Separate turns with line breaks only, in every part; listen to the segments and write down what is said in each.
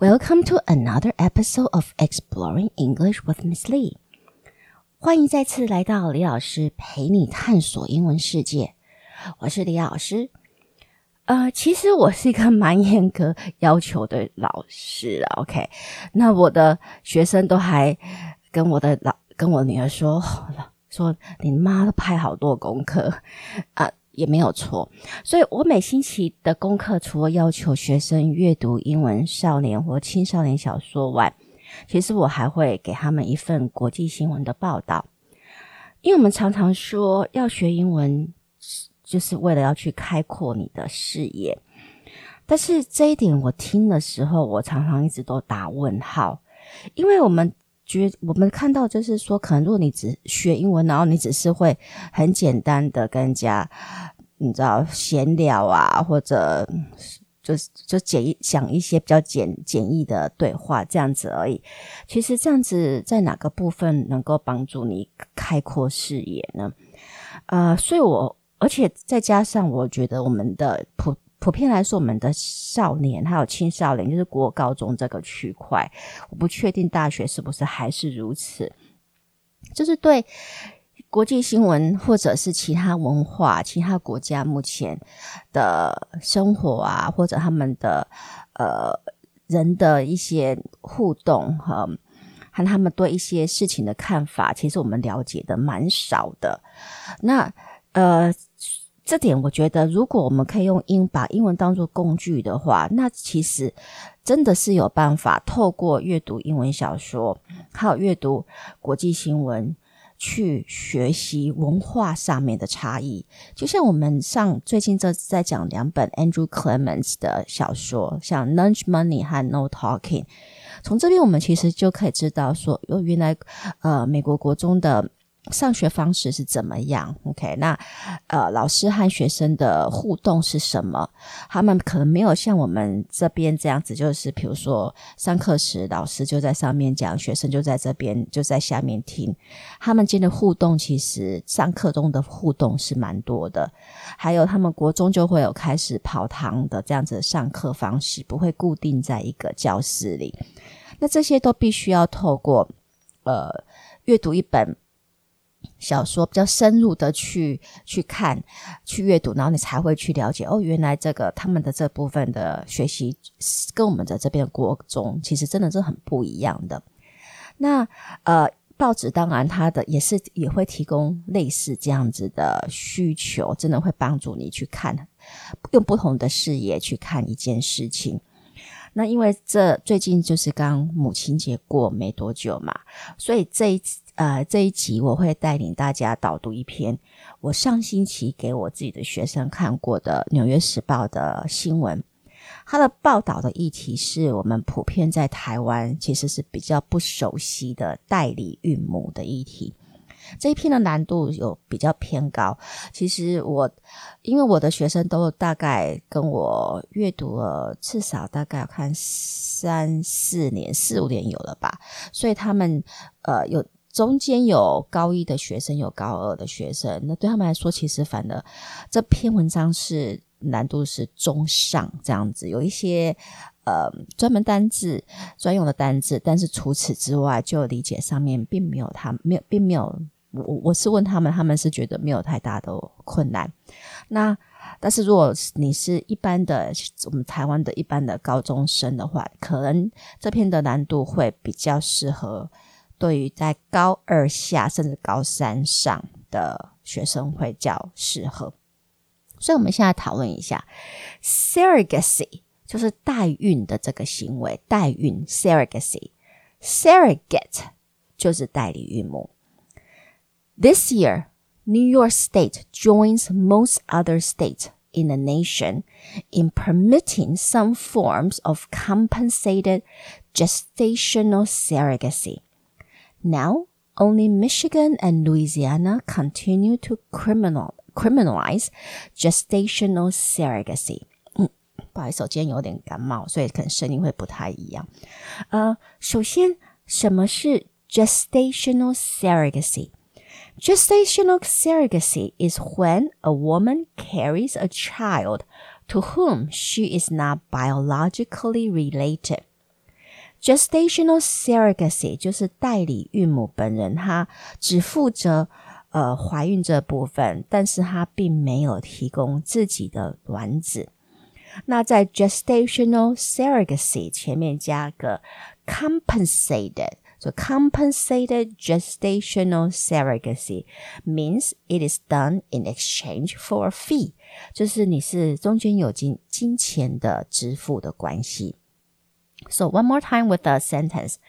Welcome to another episode of Exploring English with Miss Lee。欢迎再次来到李老师陪你探索英文世界。我是李老师。呃，其实我是一个蛮严格要求的老师啊。OK，那我的学生都还跟我的老跟我女儿说，说你妈都派好多功课啊。也没有错，所以我每星期的功课除了要求学生阅读英文少年或青少年小说外，其实我还会给他们一份国际新闻的报道。因为我们常常说要学英文，就是为了要去开阔你的视野。但是这一点我听的时候，我常常一直都打问号，因为我们。觉我们看到就是说，可能如果你只学英文，然后你只是会很简单的跟人家，你知道闲聊啊，或者就是就简讲一些比较简简易的对话这样子而已。其实这样子在哪个部分能够帮助你开阔视野呢？呃，所以我而且再加上我觉得我们的普。普遍来说，我们的少年还有青少年，就是国高中这个区块，我不确定大学是不是还是如此。就是对国际新闻或者是其他文化、其他国家目前的生活啊，或者他们的呃人的一些互动和和他们对一些事情的看法，其实我们了解的蛮少的。那呃。这点我觉得，如果我们可以用英把英文当作工具的话，那其实真的是有办法透过阅读英文小说，还有阅读国际新闻，去学习文化上面的差异。就像我们上最近这在讲两本 Andrew Clements 的小说，像《Lunch Money》和《No Talking》，从这边我们其实就可以知道说，原来呃美国国中的。上学方式是怎么样？OK，那呃，老师和学生的互动是什么？他们可能没有像我们这边这样子，就是比如说上课时老师就在上面讲，学生就在这边就在下面听。他们间的互动其实上课中的互动是蛮多的，还有他们国中就会有开始跑堂的这样子的上课方式，不会固定在一个教室里。那这些都必须要透过呃阅读一本。小说比较深入的去去看、去阅读，然后你才会去了解哦，原来这个他们的这部分的学习跟我们的这边的国中其实真的是很不一样的。那呃，报纸当然它的也是也会提供类似这样子的需求，真的会帮助你去看，用不同的视野去看一件事情。那因为这最近就是刚母亲节过没多久嘛，所以这一次。呃，这一集我会带领大家导读一篇我上星期给我自己的学生看过的《纽约时报》的新闻。它的报道的议题是我们普遍在台湾其实是比较不熟悉的代理孕母的议题。这一篇的难度有比较偏高。其实我因为我的学生都大概跟我阅读了至少大概要看三四年、四五年有了吧，所以他们呃有。中间有高一的学生，有高二的学生，那对他们来说，其实反而这篇文章是难度是中上这样子，有一些呃专门单字、专用的单字，但是除此之外，就理解上面并没有他没有，并没有我我是问他们，他们是觉得没有太大的困难。那但是如果你是一般的我们台湾的一般的高中生的话，可能这篇的难度会比较适合。对于在高二下甚至高三上的学生会较适合，所以我们现在讨论一下 surrogacy，就是代孕的这个行为。代孕 surrogacy，surrogate 就是代理孕母。This year, New York State joins most other states in the nation in permitting some forms of compensated gestational surrogacy. Now, only Michigan and Louisiana continue to criminal criminalize gestational surrogacy。嗯，不好意思，我今天有点感冒，所以可能声音会不太一样。呃，首先，什么是 gestational surrogacy? Gestational surrogacy is when a woman carries a child to whom she is not biologically related. Gestational surrogacy 就是代理孕母本人，她只负责呃怀孕这部分，但是她并没有提供自己的卵子。那在 gestational surrogacy 前面加个 compensated，就 compensated gestational surrogacy means it is done in exchange for a fee，就是你是中间有金金钱的支付的关系。So one more time with the sentence.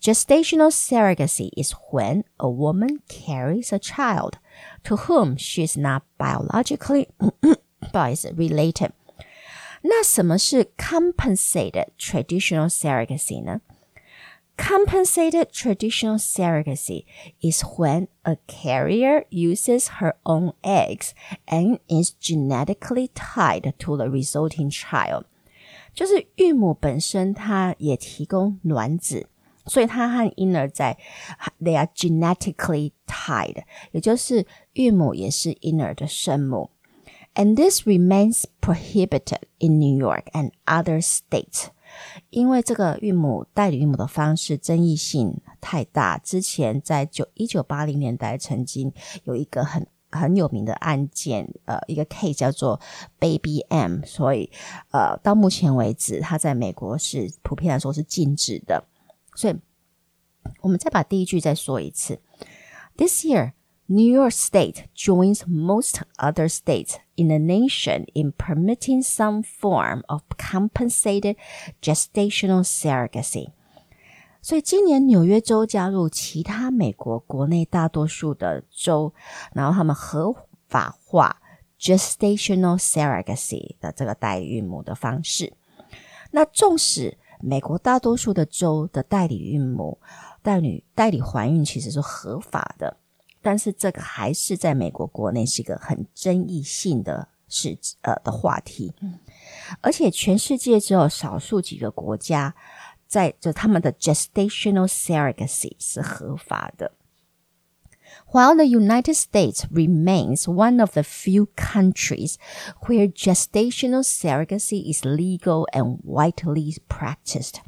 Gestational surrogacy is when a woman carries a child to whom she is not biologically 不好意思 related. 那什么是 compensated traditional surrogacy 呢？Compensated traditional surrogacy is when a carrier uses her own eggs and is genetically tied to the resulting child. 就是孕母本身，它也提供卵子，所以它和婴儿在，they are genetically tied，也就是孕母也是婴儿的生母。And this remains prohibited in New York and other states，因为这个孕母代理孕母的方式争议性太大。之前在九一九八零年代曾经有一个很很有名的案件，呃，一个 case 叫做 Baby M，所以呃，到目前为止，它在美国是普遍来说是禁止的。所以，我们再把第一句再说一次：This year。New York State joins most other states in the nation in permitting some form of compensated gestational surrogacy。所以今年纽约州加入其他美国国内大多数的州，然后他们合法化 gestational surrogacy 的这个代孕母的方式。那纵使美国大多数的州的代理孕母代理代理怀孕其实是合法的。但是这个还是在美国国内是一个很争议性的事，呃的话题，而且全世界只有少数几个国家在就他们的 gestational surrogacy 是合法的。While the United States remains one of the few countries where gestational surrogacy is legal and widely practiced,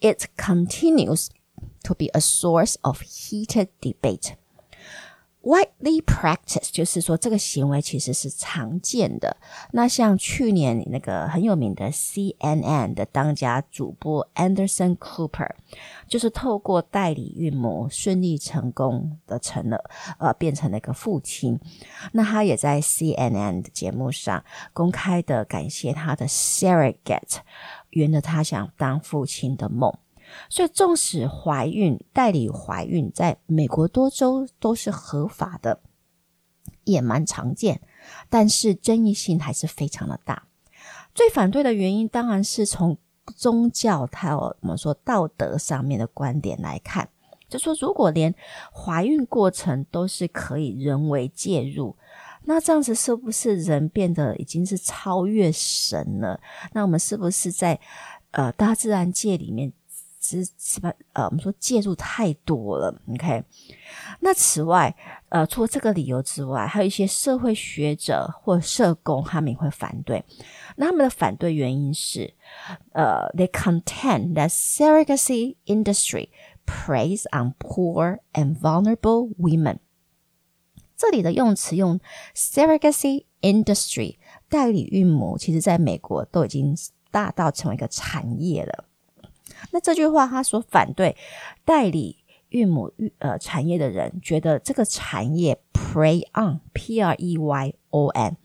it continues to be a source of heated debate. Widely practice 就是说这个行为其实是常见的。那像去年那个很有名的 CNN 的当家主播 Anderson Cooper，就是透过代理孕母顺利成功的成了呃变成了一个父亲。那他也在 CNN 的节目上公开的感谢他的 surrogate，圆了他想当父亲的梦。所以，纵使怀孕、代理怀孕在美国多州都是合法的，也蛮常见，但是争议性还是非常的大。最反对的原因，当然是从宗教还有我们说道德上面的观点来看，就说如果连怀孕过程都是可以人为介入，那这样子是不是人变得已经是超越神了？那我们是不是在呃大自然界里面？是是吧？呃，我们说介入太多了，OK。那此外，呃，除了这个理由之外，还有一些社会学者或社工，他们也会反对。那他们的反对原因是，呃，they contend that surrogacy industry preys on poor and vulnerable women。这里的用词用 surrogacy industry 代理孕母，其实在美国都已经大到成为一个产业了。那这句话，他所反对代理孕母呃产业的人，觉得这个产业 prey on p r e y o n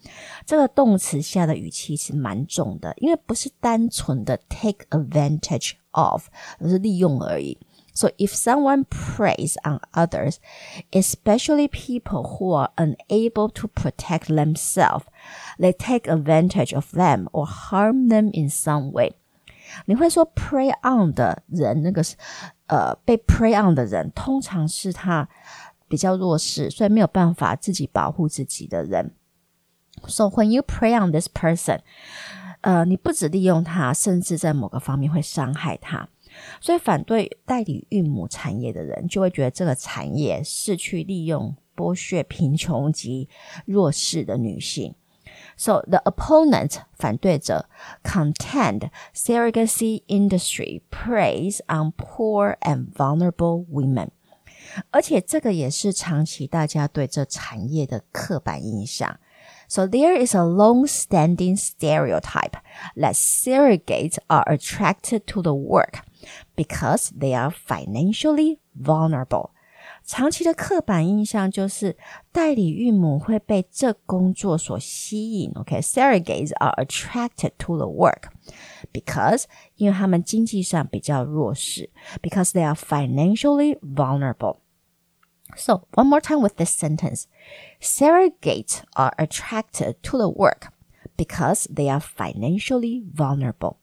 这个动词下的语气是蛮重的，因为不是单纯的 take advantage of，而是利用而已。So if someone preys on others, especially people who are unable to protect themselves, they take advantage of them or harm them in some way. 你会说 prey on 的人，那个是呃被 prey on 的人，通常是他比较弱势，所以没有办法自己保护自己的人。So when you prey on this person，呃，你不止利用他，甚至在某个方面会伤害他。所以反对代理孕母产业的人，就会觉得这个产业是去利用、剥削贫穷及弱势的女性。So the opponent 反对者 contend surrogacy industry preys on poor and vulnerable women，而且这个也是长期大家对这产业的刻板印象。So there is a long-standing stereotype that surrogates are attracted to the work because they are financially vulnerable. 长期的刻板印象就是代理孕母会被这工作所吸引。OK，surrogates、okay? are attracted to the work because 因为他们经济上比较弱势，because they are financially vulnerable. So one more time with this sentence: surrogates are attracted to the work because they are financially vulnerable.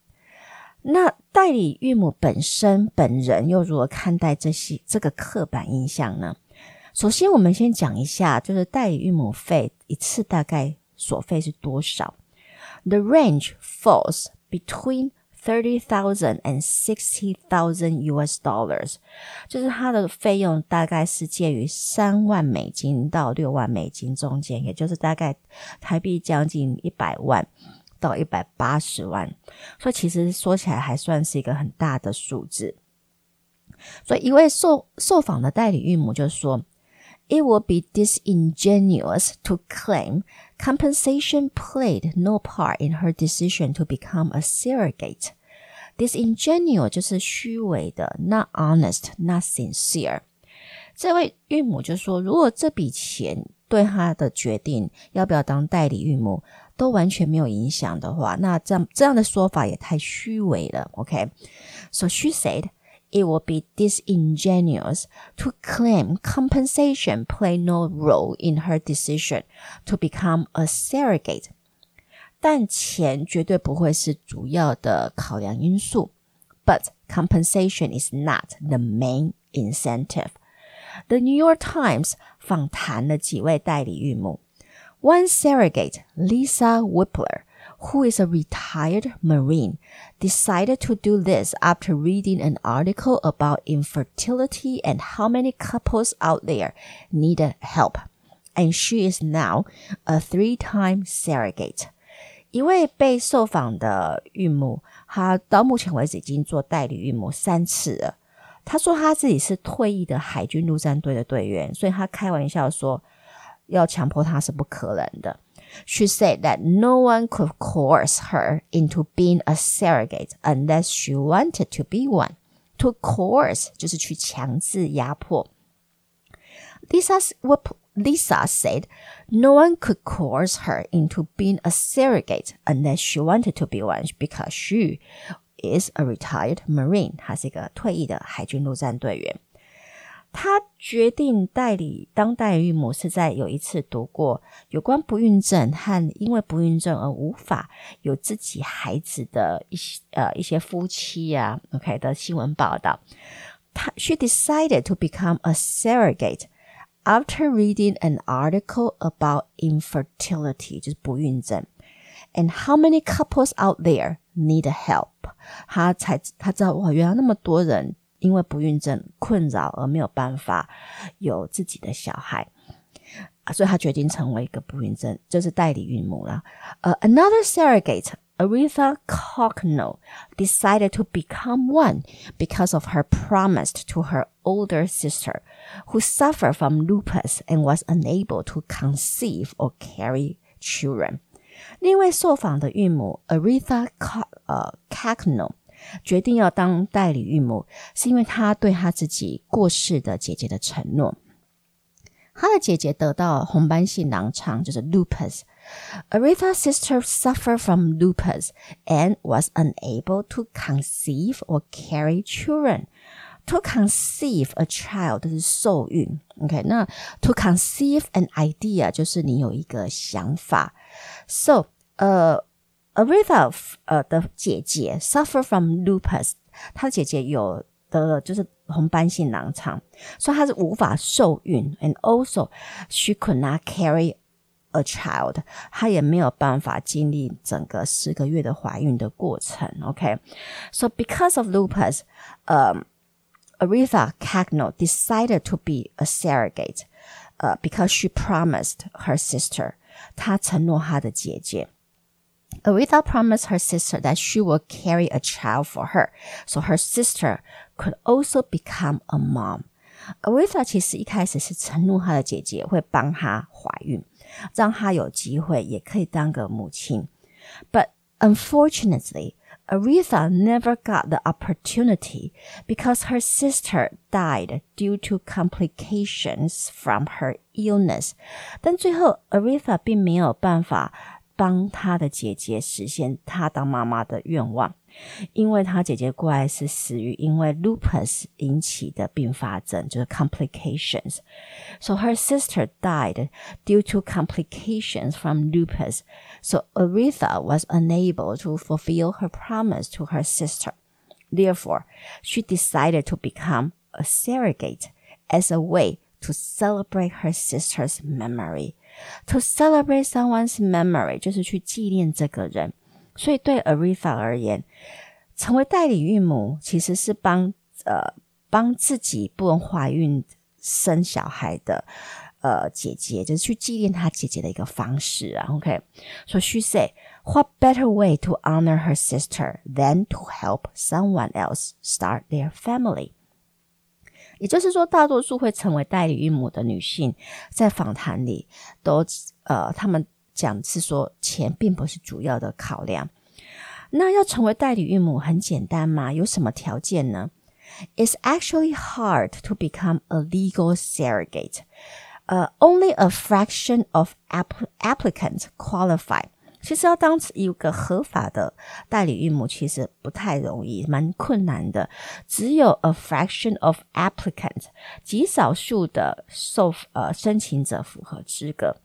那代理孕母本身本人又如何看待这些这个刻板印象呢？首先，我们先讲一下，就是代理孕母费一次大概所费是多少？The range falls between thirty thousand and sixty thousand US dollars，就是它的费用大概是介于三万美金到六万美金中间，也就是大概台币将近一百万。到一百八十万，所以其实说起来还算是一个很大的数字。所以一位受受访的代理孕母就说：“It would be disingenuous to claim compensation played no part in her decision to become a surrogate. Disingenuous 就是虚伪的，not honest, not sincere。”这位孕母就说：“如果这笔钱对她的决定要不要当代理孕母，都完全没有影响的话，那这样这样的说法也太虚伪了。OK，so she said it would be disingenuous to claim compensation played no role in her decision to become a surrogate。但钱绝对不会是主要的考量因素，but compensation is not the main incentive。The New York Times 访谈了几位代理孕母。 One surrogate, Lisa Whippler, who is a retired Marine, decided to do this after reading an article about infertility and how many couples out there needed help. And she is now a three-time surrogate. 一位被受访的孕母，她到目前为止已经做代理孕母三次了。她说她自己是退役的海军陆战队的队员，所以她开玩笑说。 要强迫她是不可能的。She said that no one could coerce her into being a surrogate unless she wanted to be one. To coerce 就是去强制压迫。Lisa, Lisa said no one could coerce her into being a surrogate unless she wanted to be one because she is a retired Marine. 她是一个退役的海军陆战队员。 她决定代理当代孕母，是在有一次读过有关不孕症和因为不孕症而无法有自己孩子的一些呃一些夫妻啊，OK 的新闻报道。她 She decided to become a surrogate after reading an article about infertility，就是不孕症，and how many couples out there need help。她才她知道哇，原来那么多人。因为不孕症困扰而没有办法有自己的小孩，所以他决定成为一个不孕症，就是代理孕母了。呃、uh,，another surrogate, Aretha Cocknell, decided to become one because of her promise to her older sister, who suffered from lupus and was unable to conceive or carry children。另一位受访的孕母 Aretha Co 呃 Cocknell 决定要当代理孕母，是因为她对她自己过世的姐姐的承诺。她的姐姐得到红斑性狼疮，就是 lupus。Aretha's sister suffered from lupus and was unable to conceive or carry children. To conceive a child 就是受孕。OK，那 to conceive an idea 就是你有一个想法。So，呃。Aretha 呃的姐姐 suffer from lupus，她的姐姐有得了就是红斑性狼疮，所以她是无法受孕，and also she could not carry a child，她也没有办法经历整个十个月的怀孕的过程。OK，so、okay? because of lupus，呃、um,，Aretha Cocknell decided to be a surrogate，呃、uh,，because she promised her sister。 她承诺她的姐姐。 Aretha promised her sister that she will carry a child for her, so her sister could also become a mom. Aretha 其实一开始是承诺她的姐姐会帮她怀孕，让她有机会也可以当个母亲。But unfortunately, Aretha never got the opportunity because her sister died due to complications from her illness. 但最后，Aretha 并没有办法。 帮他的姐姐实现她当妈妈的愿望，因为他姐姐过来是死于因为 lupus 引起的并发症，就是 complications。So her sister died due to complications from lupus. So Aretha was unable to fulfill her promise to her sister. Therefore, she decided to become a surrogate as a way to celebrate her sister's memory. To celebrate someone's memory 就是去纪念这个人，所以对 Aretha 而言，成为代理孕母其实是帮呃帮自己不能怀孕生小孩的呃姐姐，就是去纪念她姐姐的一个方式啊。OK，so she say, what better way to honor her sister than to help someone else start their family? 也就是说，大多数会成为代理孕母的女性，在访谈里都呃，他们讲是说钱并不是主要的考量。那要成为代理孕母很简单吗？有什么条件呢？It's actually hard to become a legal surrogate. Uh, only a fraction of applicants qualify. 其实要当一个合法的代理孕母，其实不太容易，蛮困难的。只有 a fraction of applicant，极少数的受呃申请者符合资格。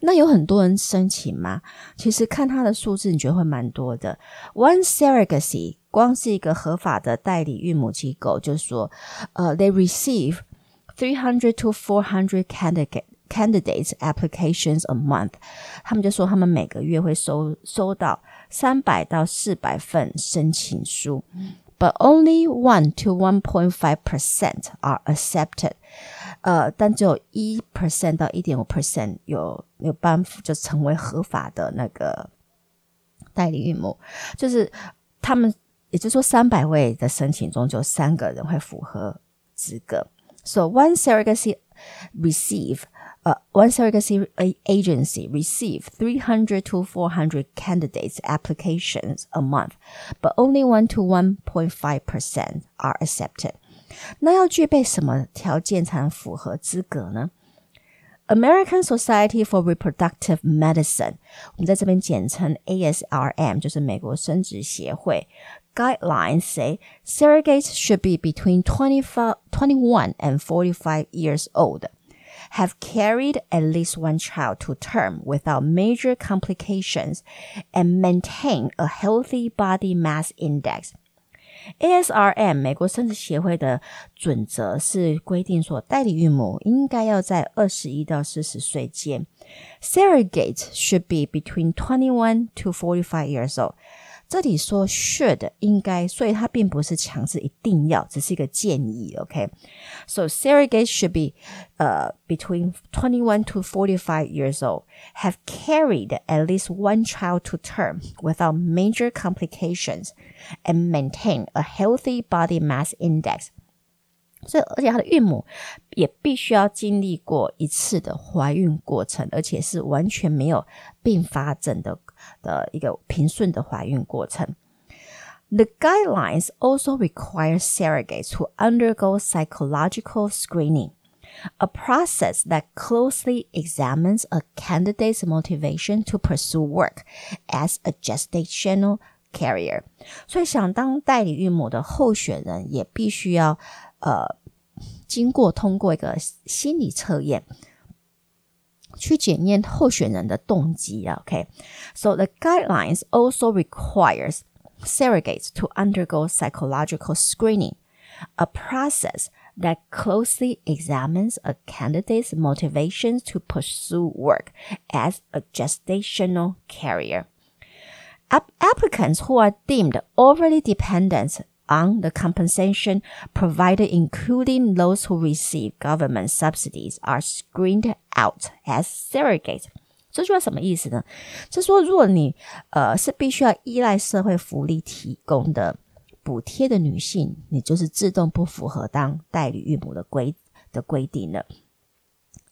那有很多人申请吗？其实看他的数字，你觉得会蛮多的。One surrogacy，光是一个合法的代理孕母机构，就是说，呃，they receive three hundred to four hundred candidate。Candidates applications a month，他们就说他们每个月会收收到三百到四百份申请书，but only one to one point five percent are accepted。呃，但只有一 percent 到一点五 percent 有有办法就成为合法的那个代理孕母，就是他们也就是说三百位的申请中就三个人会符合资格。So one surrogacy receive Uh, one surrogacy agency receive 300 to 400 candidates applications a month, but only 1 to 1.5% are accepted. 那要具备什么条件才能符合资格呢？American Society for Reproductive Medicine，我们在这边简称 ASRM，就是美国生殖协会。Guidelines say surrogates should be between 25, 21 and 45 years old have carried at least one child to term without major complications and maintain a healthy body mass index. ASRM 美国生殖协会的准则是规定说，代理孕母应该要在二十一到四十岁间，surrogates should be between twenty one to forty five years old。 这里说 should 应该，所以它并不是强制一定要，只是一个建议。OK，so、okay? surrogates should be 呃、uh, between twenty one to forty five years old, have carried at least one child to term without major complications, and maintain a healthy body mass index. 所以，而且她的孕母也必须要经历过一次的怀孕过程，而且是完全没有并发症的 的一个平顺的怀孕过程。The guidelines also require surrogates to undergo psychological screening, a process that closely examines a candidate's motivation to pursue work as a gestational carrier。所以，想当代理孕母的候选人也必须要。呃，经过通过一个心理测验， 去检验候选人的动机啊。OK，so the guidelines also requires surrogates to undergo psychological screening, a process that closely examines a candidate's motivations to pursue work as a gestational carrier. Applicants who are deemed overly dependent on the compensation provided, including those who receive government subsidies, are screened out as surrogates. 这句话什么意思呢？就是说，如果你呃是必须要依赖社会福利提供的补贴的女性，你就是自动不符合当代理孕母的规的规定了。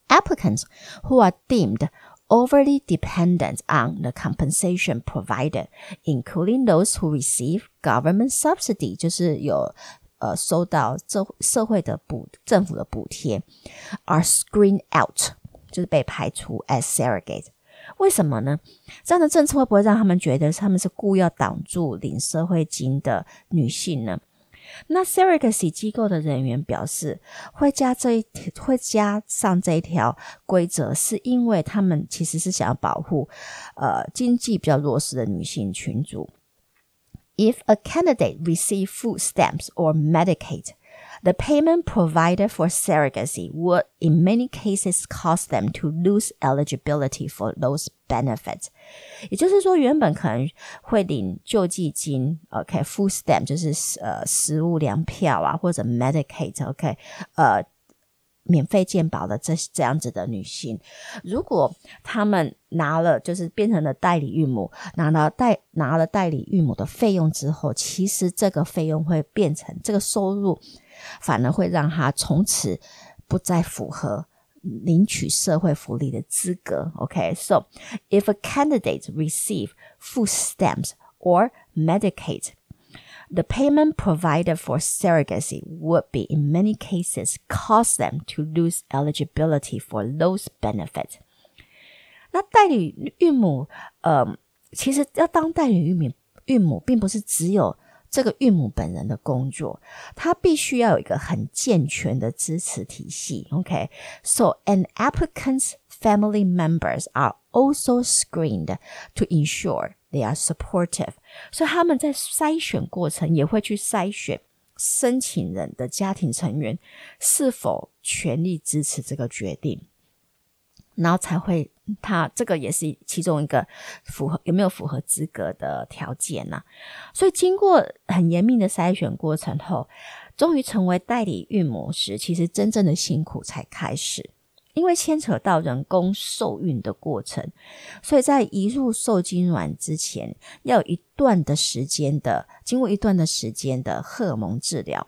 Applicants who are deemed overly dependent on the compensation provided, including those who receive government subsidy，就是有呃收到这社会的补政府的补贴，are screened out，就是被排除 as surrogate。为什么呢？这样的政策会不会让他们觉得他们是故意要挡住领社会金的女性呢？那 surrogacy 机构的人员表示，会加这一会加上这一条规则，是因为他们其实是想要保护呃经济比较弱势的女性群组。If a candidate receive food stamps or Medicaid, The payment provided for surrogacy would, in many cases, cause them to lose eligibility for those benefits。也就是说，原本可能会领救济金，OK，food stamp 就是呃食物粮票啊，或者 Medicaid，OK，呃。免费健保的这这样子的女性，如果她们拿了就是变成了代理孕母，拿了代拿了代理孕母的费用之后，其实这个费用会变成这个收入， 反而会让她从此不再符合领取社会福利的资格。OK，so、okay? if a candidate receive food stamps or Medicaid The payment provided for surrogacy would be, in many cases, cause them to lose eligibility for those benefits. 那代理孕母，呃，其实要当代理孕母，孕母并不是只有 这个孕母本人的工作，她必须要有一个很健全的支持体系。OK，so、an applicant's family members are also screened to ensure they are supportive。所以他们在筛选过程也会去筛选申请人的家庭成员是否全力支持这个决定，然后才会他这个也是其中一个符合有没有符合资格的条件呐、啊。所以经过很严密的筛选过程后，终于成为代理孕母时，其实真正的辛苦才开始。因为牵扯到人工受孕的过程，所以在移入受精卵之前，要有一段的时间的，经过一段的时间的荷尔蒙治疗，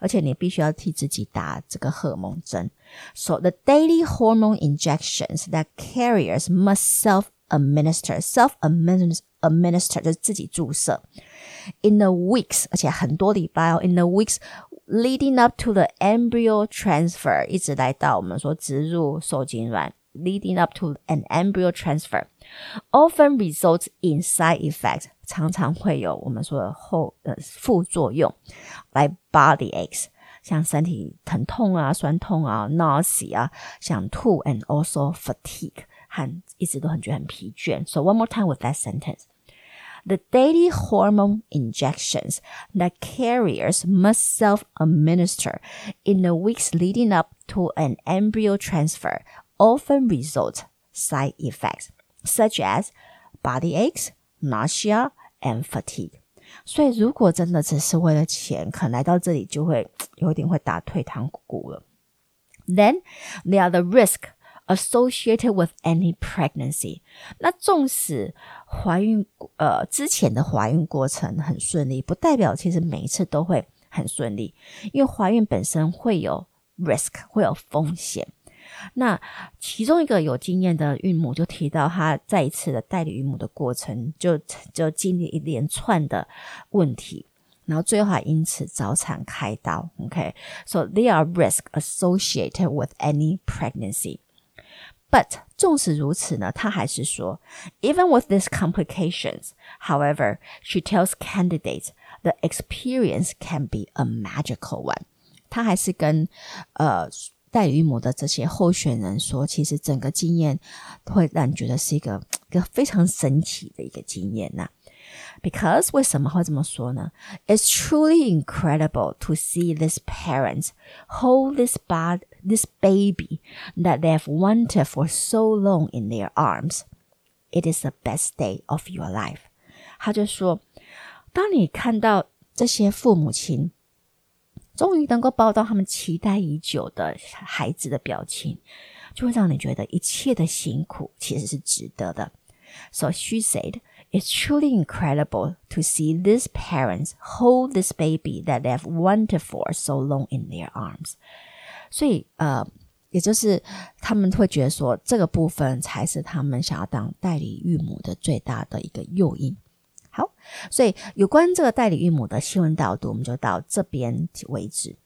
而且你必须要替自己打这个荷尔蒙针。So the daily hormone injections that carriers must self-administer, self-administer 就是自己注射。In the weeks，而且很多礼拜哦，in the weeks。Leading up to the embryo transfer，一直来到我们说植入受精卵，leading up to an embryo transfer，often results in side effects， 常常会有我们说的后呃副作用，like body aches，像身体疼痛啊、酸痛啊、nausea 啊、想吐，and also fatigue，和一直都很觉得很疲倦。So one more time with that sentence. The daily hormone injections that carriers must self-administer in the weeks leading up to an embryo transfer often result side effects such as body aches, nausea, and fatigue. 所以，如果真的只是为了钱，可能来到这里就会有点会打退堂鼓了。Then there are the risk associated with any pregnancy，那纵使怀孕呃之前的怀孕过程很顺利，不代表其实每一次都会很顺利，因为怀孕本身会有 risk，会有风险。那其中一个有经验的孕母就提到，她在一次的代理孕母的过程就就经历一连串的问题，然后最后还因此早产开刀。OK，so there are risks associated with any pregnancy。But 纵使如此呢，她还是说，Even with these complications, however, she tells candidates the experience can be a magical one。她还是跟呃 代理孕母的这些候选人说，其实整个经验会让你觉得是一个一个非常神奇的一个经验呐。Because 为什么会这么说呢？It's truly incredible to see these parents hold this bad this baby that they have wanted for so long in their arms. It is the best day of your life. 他就说，当你看到这些父母亲 终于能够抱到他们期待已久的孩子的表情，就会让你觉得一切的辛苦其实是值得的。So she said, "It's truly incredible to see these parents hold this baby that they have wanted for so long in their arms." 所以，呃，也就是他们会觉得说，这个部分才是他们想要当代理孕母的最大的一个诱因。好，所以有关这个代理孕母的新闻导读，我们就到这边为止。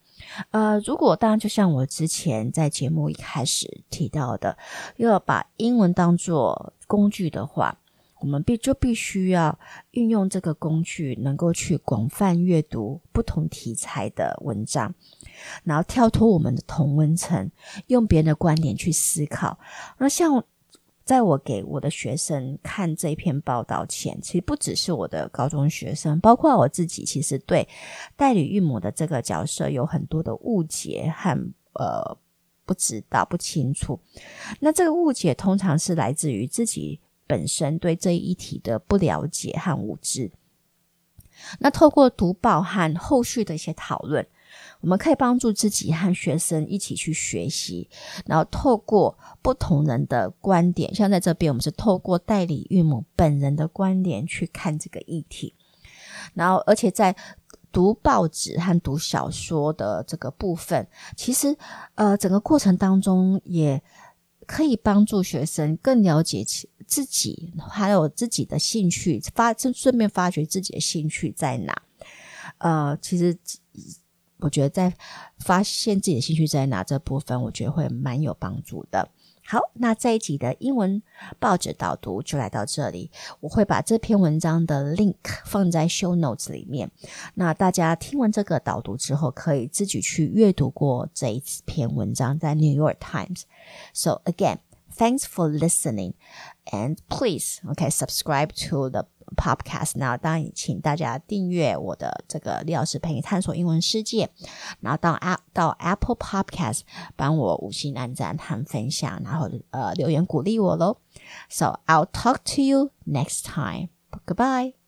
呃，如果当然就像我之前在节目一开始提到的，要把英文当做工具的话，我们必就必须要运用这个工具，能够去广泛阅读不同题材的文章，然后跳脱我们的同温层，用别人的观点去思考。那像。在我给我的学生看这篇报道前，其实不只是我的高中学生，包括我自己，其实对代理孕母的这个角色有很多的误解和呃不知道不清楚。那这个误解通常是来自于自己本身对这一题的不了解和无知。那透过读报和后续的一些讨论。我们可以帮助自己和学生一起去学习，然后透过不同人的观点，像在这边，我们是透过代理孕母本人的观点去看这个议题，然后而且在读报纸和读小说的这个部分，其实呃整个过程当中也可以帮助学生更了解自己，还有自己的兴趣，发顺顺便发掘自己的兴趣在哪。呃，其实。我觉得在发现自己的兴趣在哪这部分，我觉得会蛮有帮助的。好，那这一集的英文报纸导读就来到这里。我会把这篇文章的 link 放在 show notes 里面。那大家听完这个导读之后，可以自己去阅读过这一篇文章，在 New York Times。So again, thanks for listening, and please, okay, subscribe to the Podcast，那当然请大家订阅我的这个李老师陪你探索英文世界，然后到 App 到 Apple Podcast 帮我五星按赞和分享，然后呃留言鼓励我喽。So I'll talk to you next time. Goodbye.